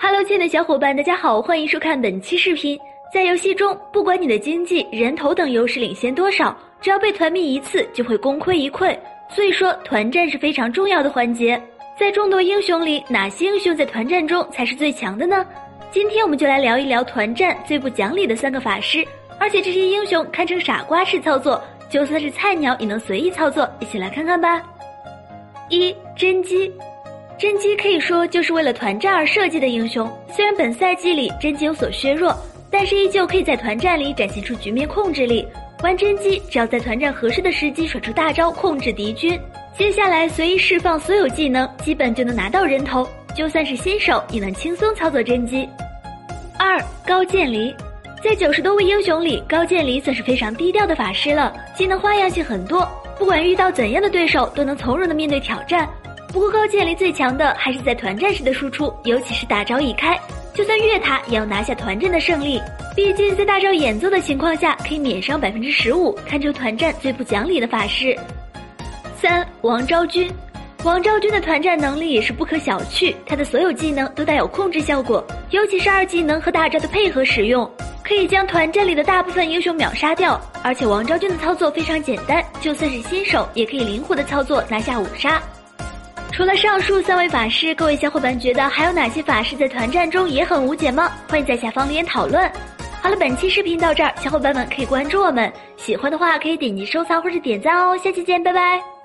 Hello，亲爱的小伙伴，大家好，欢迎收看本期视频。在游戏中，不管你的经济、人头等优势领先多少，只要被团灭一次，就会功亏一篑。所以说，团战是非常重要的环节。在众多英雄里，哪些英雄在团战中才是最强的呢？今天我们就来聊一聊团战最不讲理的三个法师，而且这些英雄堪称傻瓜式操作，就算是菜鸟也能随意操作。一起来看看吧。一甄姬，甄姬可以说就是为了团战而设计的英雄。虽然本赛季里甄姬有所削弱，但是依旧可以在团战里展现出局面控制力。玩甄姬，只要在团战合适的时机甩出大招控制敌军，接下来随意释放所有技能，基本就能拿到人头。就算是新手也能轻松操作甄姬。二高渐离，在九十多位英雄里，高渐离算是非常低调的法师了，技能花样性很多，不管遇到怎样的对手都能从容的面对挑战。不过高渐离最强的还是在团战时的输出，尤其是大招一开，就算越塔也要拿下团战的胜利。毕竟在大招演奏的情况下可以免伤百分之十五，堪称团战最不讲理的法师。三王昭君。王昭君的团战能力也是不可小觑，她的所有技能都带有控制效果，尤其是二技能和大招的配合使用，可以将团战里的大部分英雄秒杀掉。而且王昭君的操作非常简单，就算是新手也可以灵活的操作拿下五杀。除了上述三位法师，各位小伙伴觉得还有哪些法师在团战中也很无解吗？欢迎在下方留言讨论。好了，本期视频到这儿，小伙伴们可以关注我们，喜欢的话可以点击收藏或者点赞哦。下期见，拜拜。